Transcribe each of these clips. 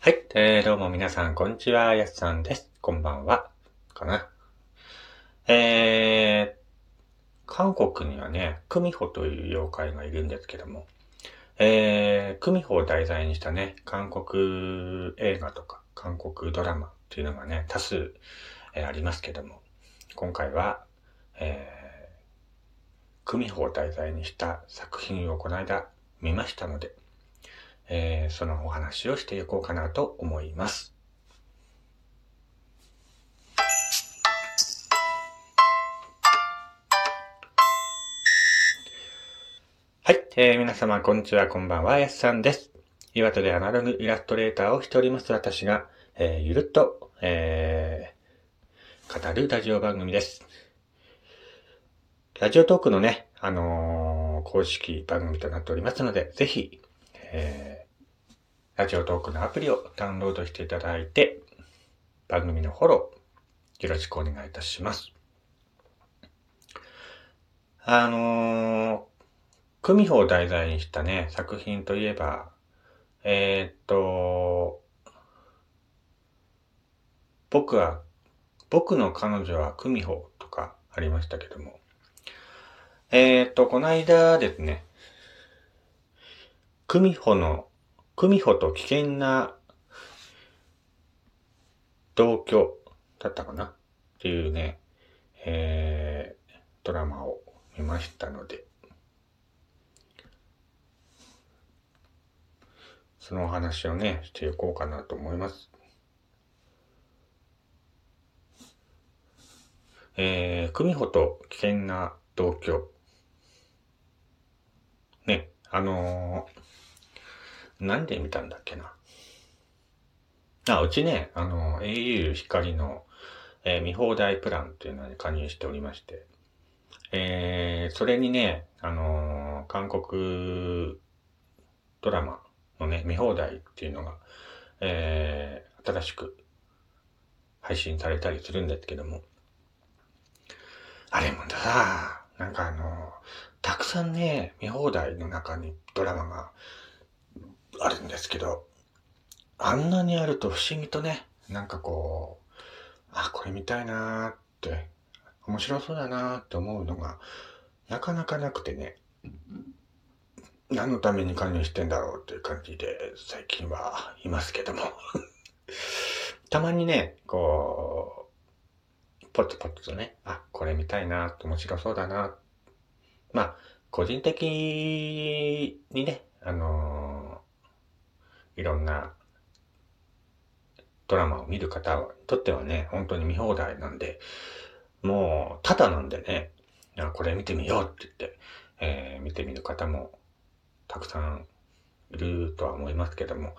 はい、えー、どうも皆さん、こんにちは、やすさんです。こんばんは、かな。えー、韓国にはね、クミホという妖怪がいるんですけども、えー、クミホを題材にしたね、韓国映画とか、韓国ドラマっていうのがね、多数、えーありますけども、今回は、えー、クミホを題材にした作品をこの間見ましたので、えーそのお話をしていこうかなと思います。はい、えー皆様こんにちは、こんばんは、やすさんです。岩手でアナログイラストレーターをしております私が、えーゆるっと、えー語るラジオ番組です。ラジオトークのね、あのー公式番組となっておりますので、ぜひ、えーラジオトークのアプリをダウンロードしていただいて、番組のフォロー、よろしくお願いいたします。あのー、クミホを題材にしたね、作品といえば、えーっと、僕は、僕の彼女はクミホとかありましたけども、えーっと、この間ですね、クミホのクミホと危険な同居だったかな？っていうね、えー、ドラマを見ましたので、そのお話をね、していこうかなと思います。えー、クミホと危険な同居。ね、あのー、なんで見たんだっけな？あ、うちね、あの、au 光の、えー見放題プランっていうのに加入しておりまして、えー、それにね、あのー韓国ドラマのね、見放題っていうのが、えー、新しく配信されたりするんですけども、あれもさ、なんかあのーたくさんね、見放題の中にドラマがあるんですけど、あんなにあると不思議とね、なんかこう、あ、これ見たいなーって、面白そうだなーって思うのが、なかなかなくてね、何のために加入してんだろうっていう感じで、最近はいますけども。たまにね、こう、ポツポツとね、あ、これ見たいなって面白そうだなまあ、個人的にね、あのーいろんなドラマを見る方にとってはね、本当に見放題なんで、もう、ただなんでね、これ見てみようって言って、えー見てみる方もたくさんいるとは思いますけども、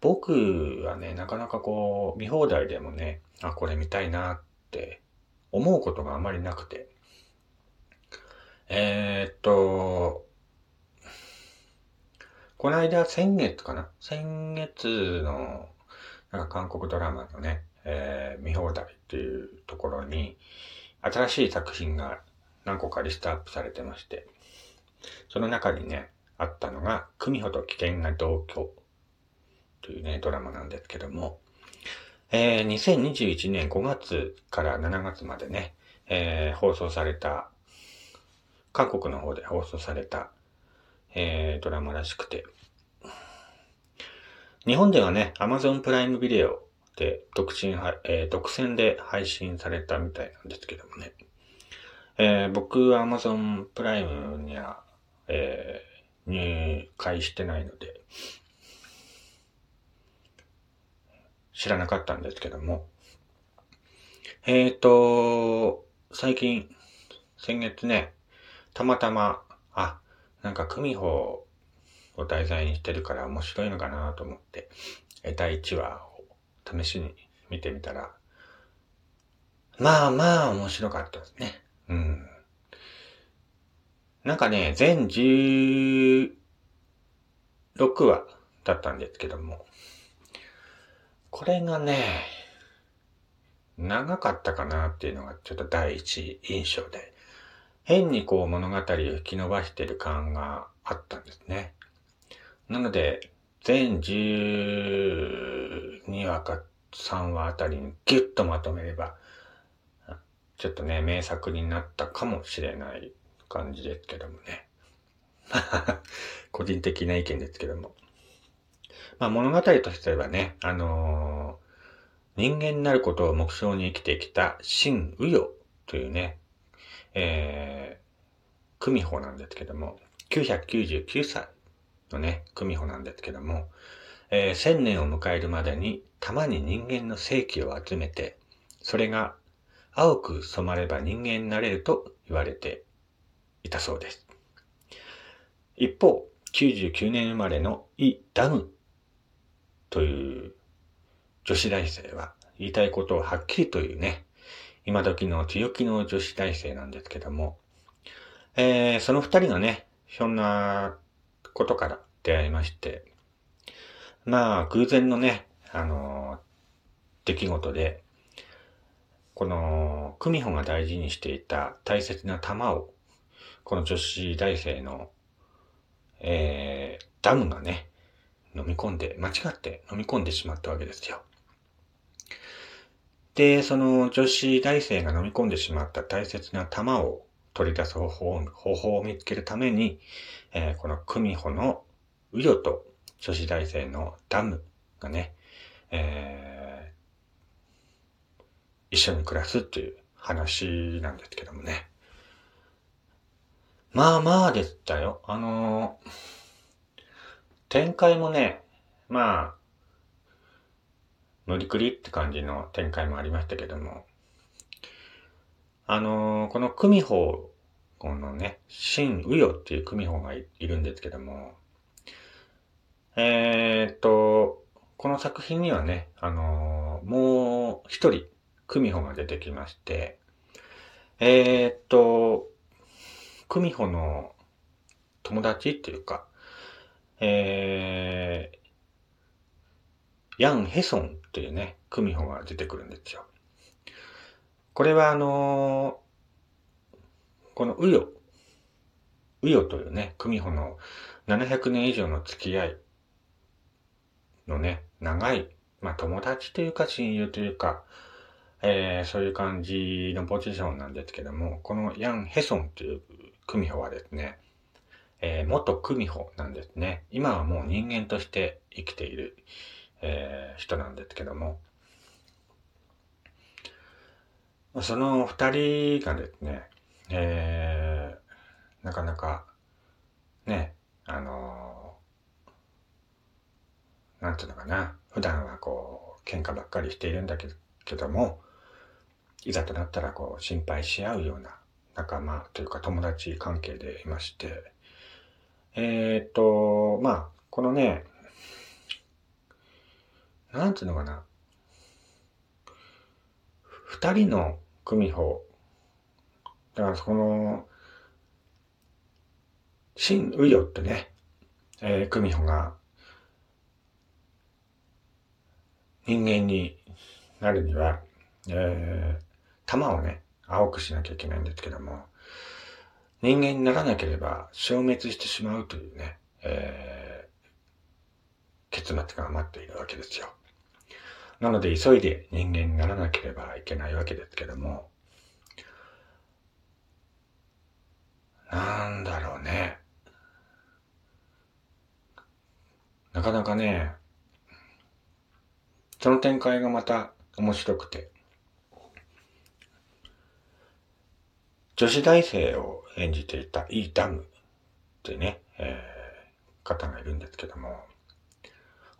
僕はね、なかなかこう、見放題でもね、あ、これ見たいなって思うことがあまりなくて、えーっと、この間、先月かな？先月の、なんか韓国ドラマのね、えー見放題っていうところに、新しい作品が何個かリストアップされてまして、その中にね、あったのが、組ほど危険な同居というね、ドラマなんですけども、えー2021年5月から7月までね、えー放送された、韓国の方で放送された、えードラマらしくて、日本ではね、Amazon プライムビデオで独身は、えー独占で配信されたみたいなんですけどもね。えー僕は Amazon プライムには、えー入会してないので、知らなかったんですけども。えーと、最近、先月ね、たまたま、あ、なんか、組法を題材にしてるから面白いのかなと思って、え第1話を試しに見てみたら、まあまあ面白かったですね。うん。なんかね、全16話だったんですけども、これがね、長かったかなっていうのがちょっと第一印象で、変にこう物語を引き伸ばしてる感があったんですね。なので、全12話か3話あたりにギュッとまとめれば、ちょっとね、名作になったかもしれない感じですけどもね。個人的な意見ですけども。まあ物語としてはね、あのー、人間になることを目標に生きてきた新右与というね、えー、久美穂なんですけども、999歳のね、久美穂なんですけども、えー、1000年を迎えるまでに、玉に人間の正気を集めて、それが青く染まれば人間になれると言われていたそうです。一方、99年生まれのイ・ダムという女子大生は言いたいことをはっきりと言うね、今時の強気の女子大生なんですけども、えー、その二人がね、ひょんなことから出会いまして、まあ、偶然のね、あのー、出来事で、この、久美穂が大事にしていた大切な玉を、この女子大生の、えー、ダムがね、飲み込んで、間違って飲み込んでしまったわけですよ。で、その女子大生が飲み込んでしまった大切な玉を取り出す方法方法を見つけるために、えー、この久美穂のウヨと女子大生のダムがね、えー、一緒に暮らすっていう話なんですけどもね。まあまあでしたよ。あのー、展開もね、まあ、無理くりって感じの展開もありましたけども、あのー、この久美穂、このね、新右与っていう久美穂がいるんですけども、えー、っと、この作品にはね、あのー、もう一人、久美穂が出てきまして、え、っと、久美穂の友達っていうか、えー、ヤン・ヘソンっていうね、久美穂が出てくるんですよ。これはあのー、このウヨ、ウヨというね、久美穂の700年以上の付き合いのね、長い、まあ友達というか親友というか、えー、そういう感じのポジションなんですけども、このヤン・ヘソンという久美穂はですね、えー、元久美穂なんですね。今はもう人間として生きている、えー、人なんですけども、その二人がですね、えー、なかなか、ね、あのー、なんていうのかな、普段はこう、喧嘩ばっかりしているんだけども、いざとなったらこう、心配し合うような仲間というか友達関係でいまして、えー、と、まあ、このね、なんていうのかな、二人の久美穂。だからその、新ウヨってね、えー、久美穂が人間になるには、えー、玉をね、青くしなきゃいけないんですけども、人間にならなければ消滅してしまうというね、えー、結末が待っているわけですよ。なので急いで人間にならなければいけないわけですけども、なんだろうね。なかなかね、その展開がまた面白くて、女子大生を演じていたイー・ダムってね、えー、方がいるんですけども、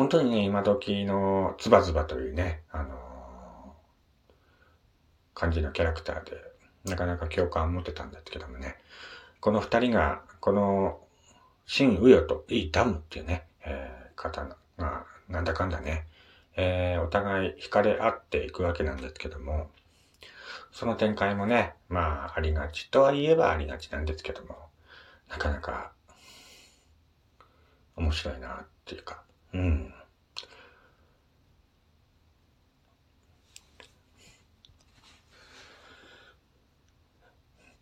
本当にね、今時のズバズバというね、あのー、感じのキャラクターで、なかなか共感を持ってたんですけどもね、この二人が、この、新ウヨとイーダムっていうね、えー、方が、なんだかんだね、えー、お互い惹かれ合っていくわけなんですけども、その展開もね、まあ、ありがちとは言えばありがちなんですけども、なかなか、面白いなっていうか、うん。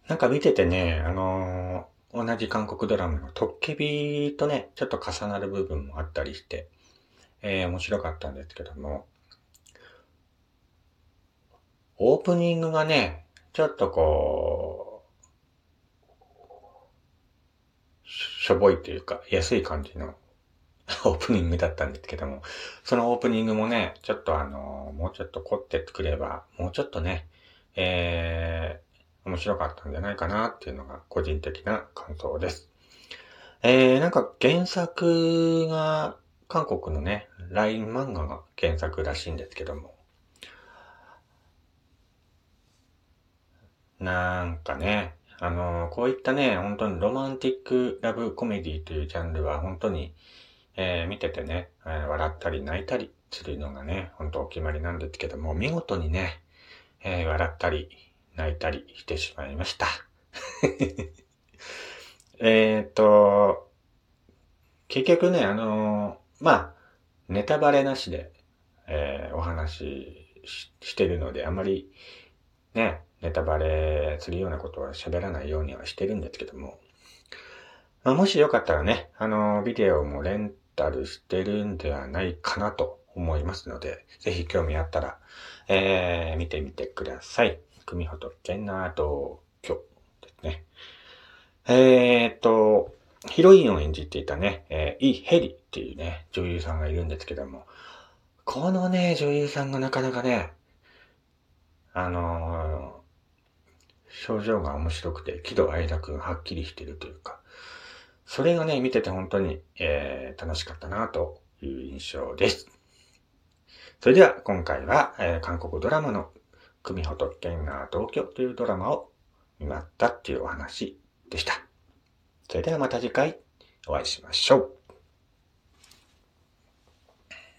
なんか見ててね、あのー、同じ韓国ドラマのトッケビとね、ちょっと重なる部分もあったりして、えー、面白かったんですけども、オープニングがね、ちょっとこう、しょぼいというか、安い感じのオープニングだったんですけども、そのオープニングもね、ちょっとあの、もうちょっと凝ってくれば、もうちょっとね、えー、面白かったんじゃないかなっていうのが個人的な感想です。えー、なんか原作が韓国のね、LINE 漫画が原作らしいんですけども、なんかね、あの、こういったね、本当にロマンティックラブコメディというジャンルは本当に、えー、見ててね、えー、笑ったり泣いたりするのがね、本当お決まりなんですけども、見事にね、えー、笑ったり泣いたりしてしまいました。えっと、結局ね、あのまあ、ネタバレなしで、えお話ししてるので、あまりね、ネタバレするようなことは喋らないようにはしてるんですけども、まあ、もしよかったらね、あの、ビデオもレンタルしてるんではないかなと思いますので、ぜひ興味あったら、えー、見てみてください。組ほどけな同居ですね。えー、っと、ヒロインを演じていたね、えー、イ・ヘリっていうね、女優さんがいるんですけども、このね、女優さんがなかなかね、あの症状が面白くて、喜怒哀楽がはっきりしてるというか、それがね、見てて本当に、えー、楽しかったなという印象です。それでは今回は、えー、韓国ドラマの組ほとけんな同居というドラマを見まったっていうお話でした。それではまた次回お会いしましょう。